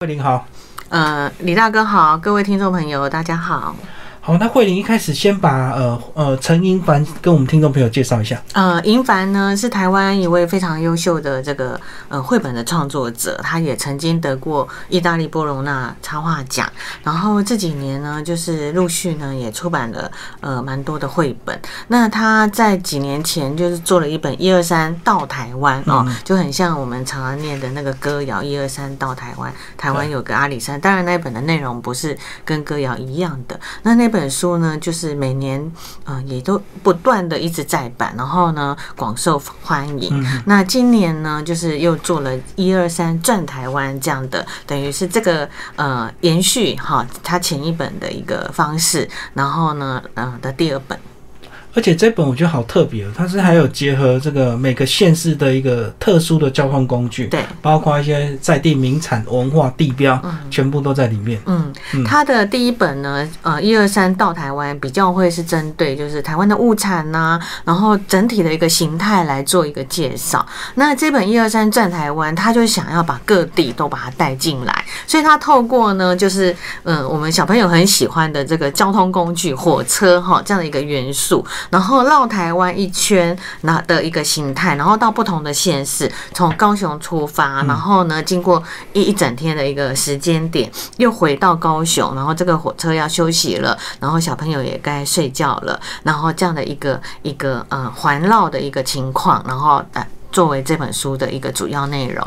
慧玲好，呃，李大哥好，各位听众朋友大家好。好，那慧玲一开始先把呃呃陈银凡跟我们听众朋友介绍一下。呃，银凡呢是台湾一位非常优秀的这个呃绘本的创作者，他也曾经得过意大利波隆纳插画奖，然后这几年呢就是陆续呢也出版了呃蛮多的绘本。那他在几年前就是做了一本一二三到台湾哦，就很像我们常常念的那个歌谣一二三到台湾，台湾有个阿里山。当然那本的内容不是跟歌谣一样的，那那本。本书呢，就是每年呃也都不断的一直在版，然后呢广受欢迎。那今年呢，就是又做了一二三转台湾这样的，等于是这个呃延续哈，它前一本的一个方式，然后呢呃的第二本。而且这本我觉得好特别，它是还有结合这个每个县市的一个特殊的交通工具，对，包括一些在地名产文化地标，全部都在里面。嗯，它的第一本呢，呃，一二三到台湾比较会是针对就是台湾的物产呐，然后整体的一个形态来做一个介绍。那这本一二三转台湾，他就想要把各地都把它带进来，所以他透过呢，就是嗯，我们小朋友很喜欢的这个交通工具火车哈这样的一个元素。然后绕台湾一圈，那的一个形态，然后到不同的县市，从高雄出发，然后呢，经过一一整天的一个时间点，又回到高雄，然后这个火车要休息了，然后小朋友也该睡觉了，然后这样的一个一个嗯环绕的一个情况，然后呃。作为这本书的一个主要内容，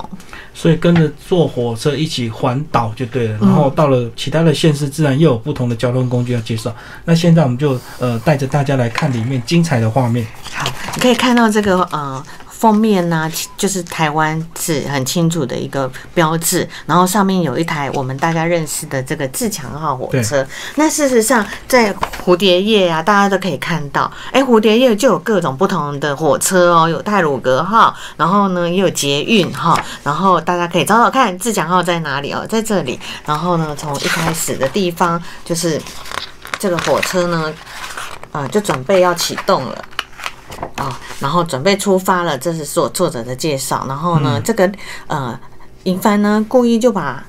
所以跟着坐火车一起环岛就对了。然后到了其他的县市，自然又有不同的交通工具要介绍。那现在我们就呃带着大家来看里面精彩的画面。好，你可以看到这个呃。封面呢，就是台湾是很清楚的一个标志，然后上面有一台我们大家认识的这个自强号火车。那事实上，在蝴蝶叶啊，大家都可以看到，哎，蝴蝶叶就有各种不同的火车哦，有泰鲁格号，然后呢也有捷运哈，然后大家可以找找看自强号在哪里哦，在这里。然后呢，从一开始的地方，就是这个火车呢，啊，就准备要启动了。啊，然后准备出发了，这是作作者的介绍。然后呢，这个呃，银帆呢故意就把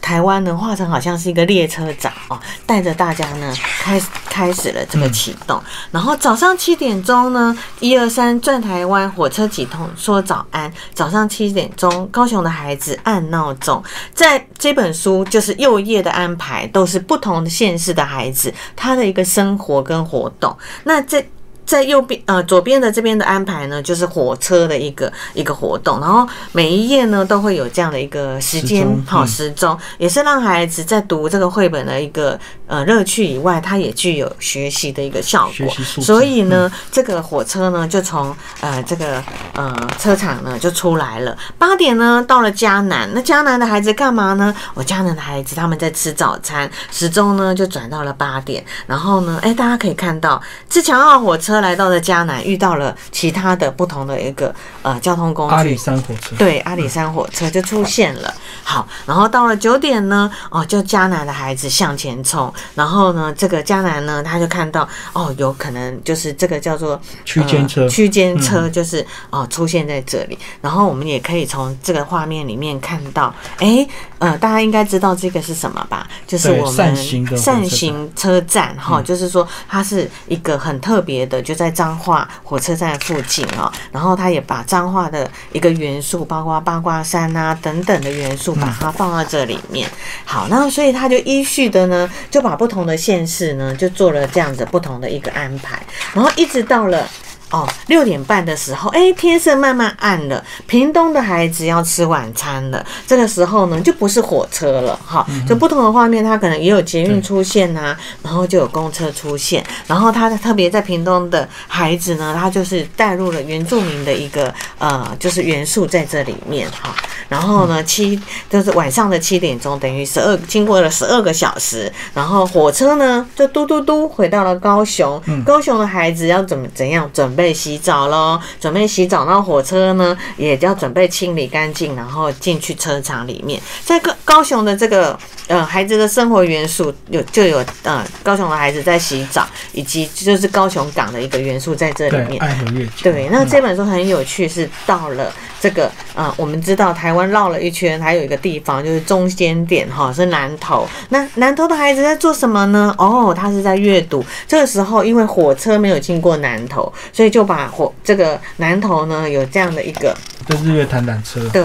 台湾呢画成好像是一个列车长哦，带着大家呢开开始了这个启动。然后早上七点钟呢，一二三转台湾火车启动，说早安。早上七点钟，高雄的孩子按闹钟。在这本书就是右页的安排，都是不同的县市的孩子他的一个生活跟活动。那这。在右边呃左边的这边的安排呢，就是火车的一个一个活动，然后每一页呢都会有这样的一个时间好时钟，也是让孩子在读这个绘本的一个呃乐趣以外，它也具有学习的一个效果。所以呢，这个火车呢就从呃这个呃车场呢就出来了。八点呢到了迦南，那迦南的孩子干嘛呢？我迦南的孩子他们在吃早餐，时钟呢就转到了八点，然后呢，哎大家可以看到自强号火车。来到了迦南，遇到了其他的不同的一个呃交通工具，阿里山火车，对，阿里山火车就出现了。好，然后到了九点呢，哦，就迦南的孩子向前冲，然后呢，这个迦南呢，他就看到哦，有可能就是这个叫做区间车，区间车就是哦出现在这里，然后我们也可以从这个画面里面看到，哎，呃，大家应该知道这个是什么吧？就是我们善行车站哈，就是说它是一个很特别的。就在彰化火车站附近啊，然后他也把彰化的一个元素，包括八卦山呐等等的元素，把它放到这里面。好，那所以他就依序的呢，就把不同的县市呢，就做了这样子不同的一个安排，然后一直到了。哦，六点半的时候，哎，天色慢慢暗了。屏东的孩子要吃晚餐了。这个时候呢，就不是火车了，哈，就不同的画面，它可能也有捷运出现呐，然后就有公车出现。然后他特别在屏东的孩子呢，他就是带入了原住民的一个呃，就是元素在这里面，哈。然后呢，七就是晚上的七点钟，等于十二经过了十二个小时，然后火车呢就嘟嘟嘟回到了高雄。高雄的孩子要怎么怎样准备备洗澡喽？准备洗澡，那火车呢也要准备清理干净，然后进去车场里面。在高高雄的这个呃孩子的生活元素有就有呃高雄的孩子在洗澡，以及就是高雄港的一个元素在这里面。爱河月。对，那这本书很有趣，是到了这个呃，我们知道台湾绕了一圈，还有一个地方就是中间点哈，是南投。那南投的孩子在做什么呢？哦，他是在阅读。这个时候因为火车没有经过南投，所以就把火这个南投呢有这样的一个。这日月潭缆车，对，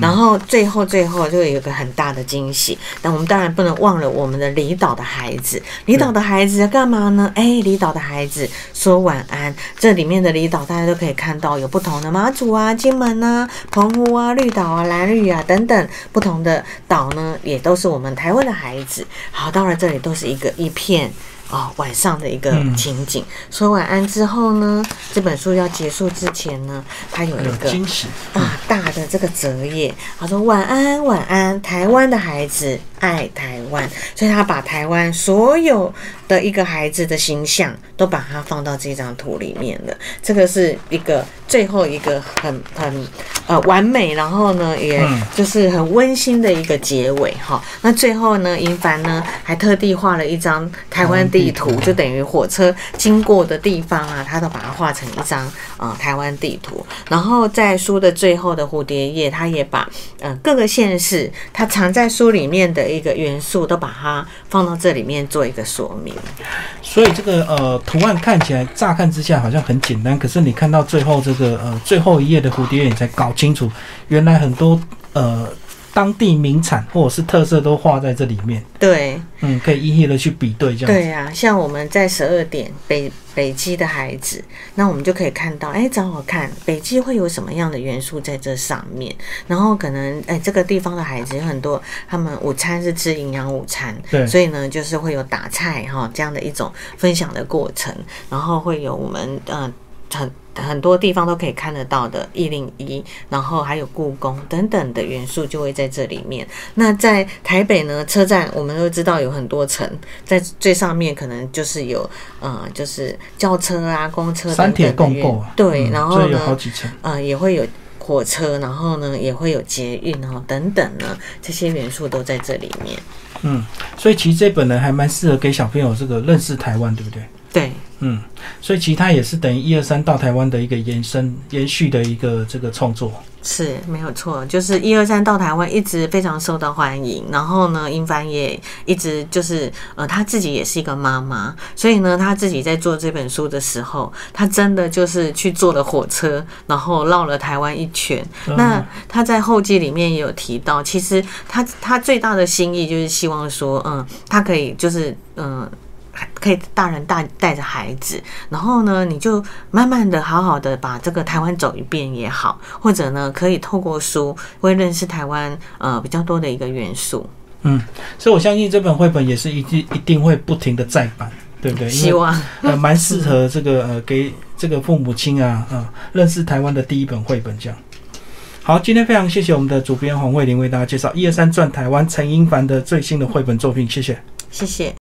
然后最后最后就有一个很大的惊喜。但我们当然不能忘了我们的离岛的孩子。离岛的孩子要干嘛呢？哎，离岛的孩子说晚安。这里面的离岛大家都可以看到有不同的马祖啊、金门啊、澎湖啊、绿岛啊、蓝屿啊等等不同的岛呢，也都是我们台湾的孩子。好，到了这里都是一个一片。哦，晚上的一个情景。说晚安之后呢，这本书要结束之前呢，它有一个惊喜啊，大的这个折页。他说晚安，晚安，台湾的孩子爱台湾，所以他把台湾所有的一个孩子的形象都把它放到这张图里面了。这个是一个最后一个很很呃完美，然后呢，也就是很温馨的一个结尾哈。那最后呢，银凡呢还特地画了一张台湾地。图就等于火车经过的地方啊，他都把它画成一张呃台湾地图。然后在书的最后的蝴蝶页，他也把呃各个县市他藏在书里面的一个元素都把它放到这里面做一个说明。所以这个呃图案看起来乍看之下好像很简单，可是你看到最后这个呃最后一页的蝴蝶页，你才搞清楚原来很多呃。当地名产或者是特色都画在这里面，对，嗯，可以一一的去比对，这样。对呀，像我们在十二点北北极的孩子，那我们就可以看到，哎，找我看北极会有什么样的元素在这上面，然后可能，哎，这个地方的孩子有很多，他们午餐是吃营养午餐，对，所以呢，就是会有打菜哈这样的一种分享的过程，然后会有我们，呃。很很多地方都可以看得到的，一零一，然后还有故宫等等的元素就会在这里面。那在台北呢，车站我们都知道有很多层，在最上面可能就是有，呃，就是轿车啊、公车三铁共构，对，然后呢，好几层，呃，也会有火车，然后呢，也会有捷运哦，等等呢，这些元素都在这里面。嗯，所以其实这本呢还蛮适合给小朋友这个认识台湾，对不对？对。嗯，所以其他也是等于一二三到台湾的一个延伸、延续的一个这个创作，是没有错。就是一二三到台湾一直非常受到欢迎，然后呢，英凡也一直就是呃，他自己也是一个妈妈，所以呢，他自己在做这本书的时候，他真的就是去坐了火车，然后绕了台湾一圈。那他在后记里面也有提到，其实他他最大的心意就是希望说，嗯，他可以就是嗯。可以大人带带着孩子，然后呢，你就慢慢的好好的把这个台湾走一遍也好，或者呢，可以透过书会认识台湾呃比较多的一个元素。嗯，所以我相信这本绘本也是一定一定会不停的再版，对不对？希望呃蛮适合这个呃给这个父母亲啊啊认识台湾的第一本绘本这样。好，今天非常谢谢我们的主编黄慧玲为大家介绍《一二三转台湾》陈英凡的最新的绘本作品，谢谢，谢谢。